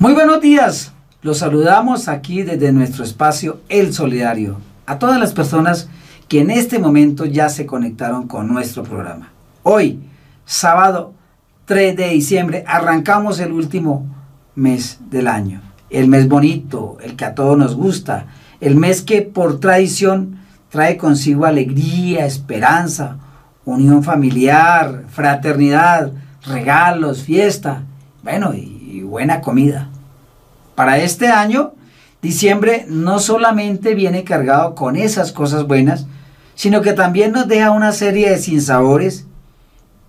Muy buenos días. Los saludamos aquí desde nuestro espacio El Solidario. A todas las personas que en este momento ya se conectaron con nuestro programa. Hoy, sábado 3 de diciembre, arrancamos el último mes del año. El mes bonito, el que a todos nos gusta. El mes que por tradición trae consigo alegría, esperanza, unión familiar, fraternidad, regalos, fiesta. Bueno, y buena comida. Para este año, diciembre no solamente viene cargado con esas cosas buenas, sino que también nos deja una serie de sinsabores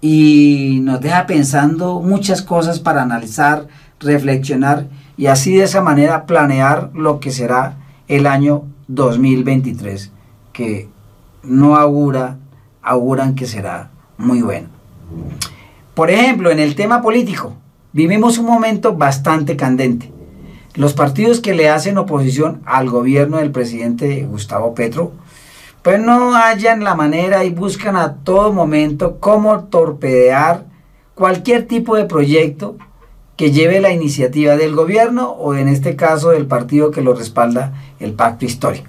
y nos deja pensando muchas cosas para analizar, reflexionar y así de esa manera planear lo que será el año 2023, que no augura, auguran que será muy bueno. Por ejemplo, en el tema político, Vivimos un momento bastante candente. Los partidos que le hacen oposición al gobierno del presidente Gustavo Petro, pues no hallan la manera y buscan a todo momento cómo torpedear cualquier tipo de proyecto que lleve la iniciativa del gobierno o en este caso del partido que lo respalda el pacto histórico.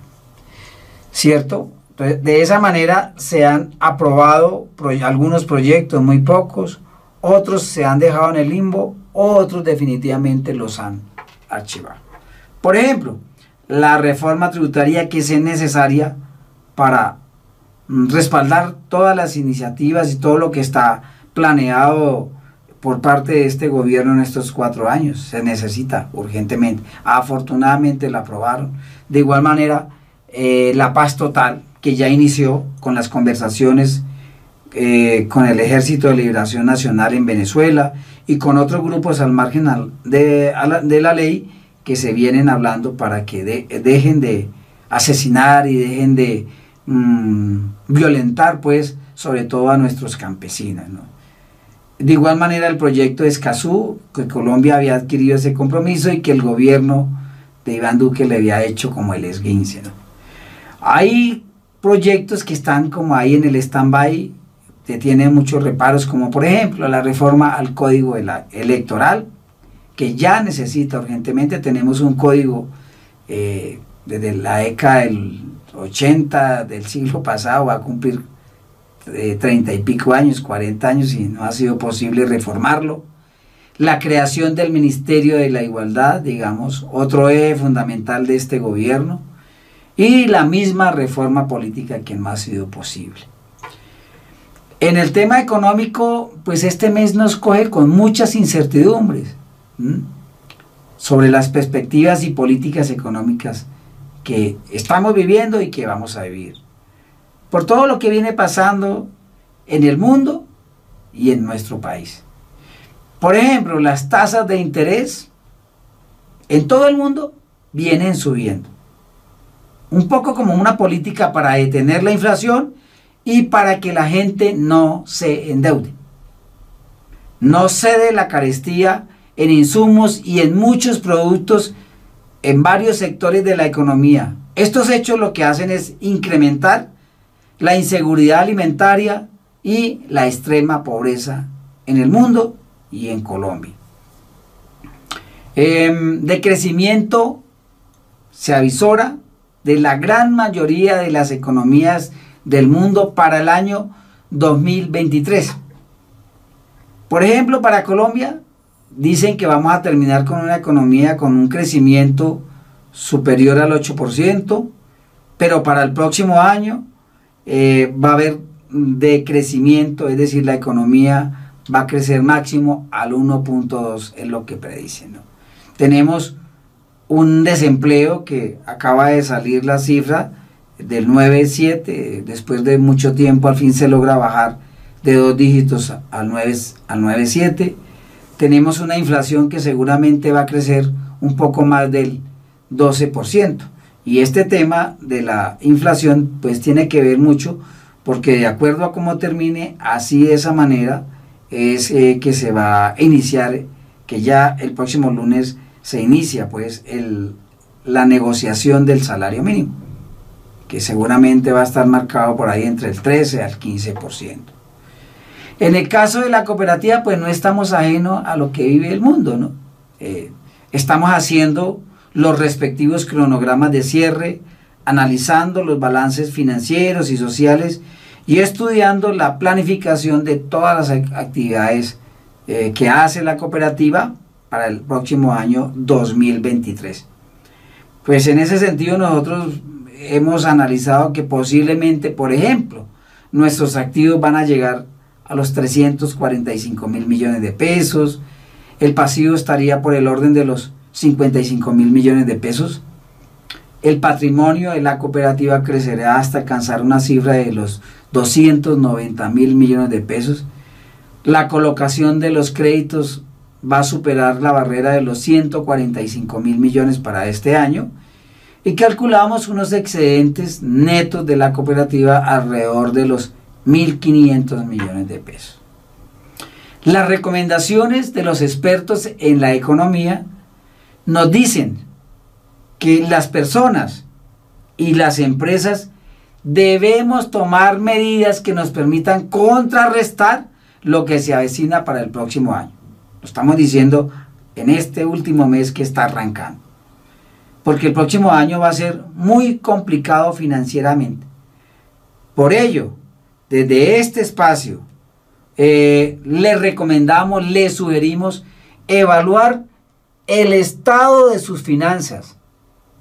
¿Cierto? de esa manera se han aprobado algunos proyectos, muy pocos, otros se han dejado en el limbo, otros definitivamente los han archivado. Por ejemplo, la reforma tributaria que es necesaria para mm, respaldar todas las iniciativas y todo lo que está planeado por parte de este gobierno en estos cuatro años. Se necesita urgentemente. Afortunadamente la aprobaron. De igual manera, eh, la paz total, que ya inició con las conversaciones eh, con el Ejército de Liberación Nacional en Venezuela y con otros grupos al margen de, la, ley que se vienen hablando para que dejen de asesinar y dejen de mm, violentar, pues, sobre todo a nuestros campesinos. De igual manera, el proyecto de Escazú, que Colombia había adquirido ese compromiso y que el gobierno de Iván Duque le había hecho como el esguince. Hay proyectos que están como ahí en el stand-by tiene muchos reparos, como por ejemplo la reforma al código electoral, que ya necesita urgentemente. Tenemos un código eh, desde la década del 80 del siglo pasado, va a cumplir eh, 30 y pico años, 40 años, y no ha sido posible reformarlo. La creación del Ministerio de la Igualdad, digamos, otro eje fundamental de este gobierno, y la misma reforma política que no ha sido posible. En el tema económico, pues este mes nos coge con muchas incertidumbres sobre las perspectivas y políticas económicas que estamos viviendo y que vamos a vivir. Por todo lo que viene pasando en el mundo y en nuestro país. Por ejemplo, las tasas de interés en todo el mundo vienen subiendo. Un poco como una política para detener la inflación y para que la gente no se endeude. No cede la carestía en insumos y en muchos productos en varios sectores de la economía. Estos hechos lo que hacen es incrementar la inseguridad alimentaria y la extrema pobreza en el mundo y en Colombia. Em, de crecimiento se avisora de la gran mayoría de las economías del mundo para el año 2023. Por ejemplo, para Colombia dicen que vamos a terminar con una economía con un crecimiento superior al 8%, pero para el próximo año eh, va a haber decrecimiento, es decir, la economía va a crecer máximo al 1.2, es lo que predicen. Tenemos un desempleo que acaba de salir la cifra del 9.7, después de mucho tiempo al fin se logra bajar de dos dígitos al 9 al 9.7. Tenemos una inflación que seguramente va a crecer un poco más del 12%. Y este tema de la inflación pues tiene que ver mucho porque de acuerdo a cómo termine, así de esa manera es eh, que se va a iniciar, que ya el próximo lunes se inicia pues el, la negociación del salario mínimo que seguramente va a estar marcado por ahí entre el 13 al 15%. En el caso de la cooperativa, pues no estamos ajenos a lo que vive el mundo, ¿no? Eh, Estamos haciendo los respectivos cronogramas de cierre, analizando los balances financieros y sociales y estudiando la planificación de todas las actividades eh, que hace la cooperativa para el próximo año 2023. Pues en ese sentido nosotros hemos analizado que posiblemente, por ejemplo, nuestros activos van a llegar a los 345 mil millones de pesos, el pasivo estaría por el orden de los 55 mil millones de pesos, el patrimonio de la cooperativa crecerá hasta alcanzar una cifra de los 290 mil millones de pesos, la colocación de los créditos va a superar la barrera de los 145 mil millones para este año y calculamos unos excedentes netos de la cooperativa alrededor de los 1.500 millones de pesos. Las recomendaciones de los expertos en la economía nos dicen que las personas y las empresas debemos tomar medidas que nos permitan contrarrestar lo que se avecina para el próximo año. Lo estamos diciendo en este último mes que está arrancando. Porque el próximo año va a ser muy complicado financieramente. Por ello, desde este espacio, eh, le recomendamos, le sugerimos evaluar el estado de sus finanzas.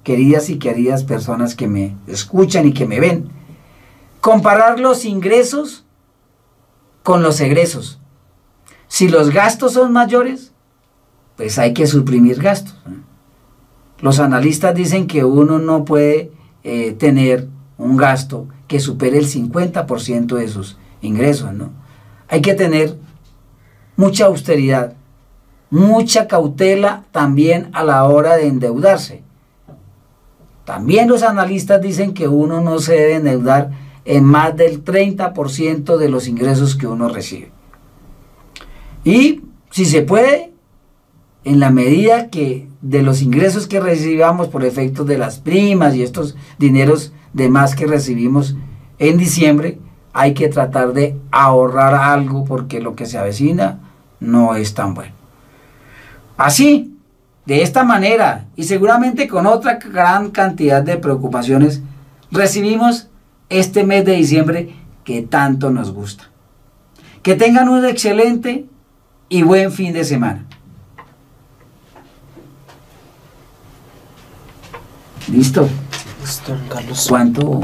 Queridas y queridas personas que me escuchan y que me ven, comparar los ingresos con los egresos. Si los gastos son mayores, pues hay que suprimir gastos. Los analistas dicen que uno no puede eh, tener un gasto que supere el 50% de sus ingresos, ¿no? Hay que tener mucha austeridad, mucha cautela también a la hora de endeudarse. También los analistas dicen que uno no se debe endeudar en más del 30% de los ingresos que uno recibe. Y si se puede, en la medida que de los ingresos que recibamos por efecto de las primas y estos dineros de más que recibimos en diciembre, hay que tratar de ahorrar algo porque lo que se avecina no es tan bueno. Así, de esta manera y seguramente con otra gran cantidad de preocupaciones, recibimos este mes de diciembre que tanto nos gusta. Que tengan un excelente y buen fin de semana. ¿Listo? Listo, Carlos. ¿Cuánto?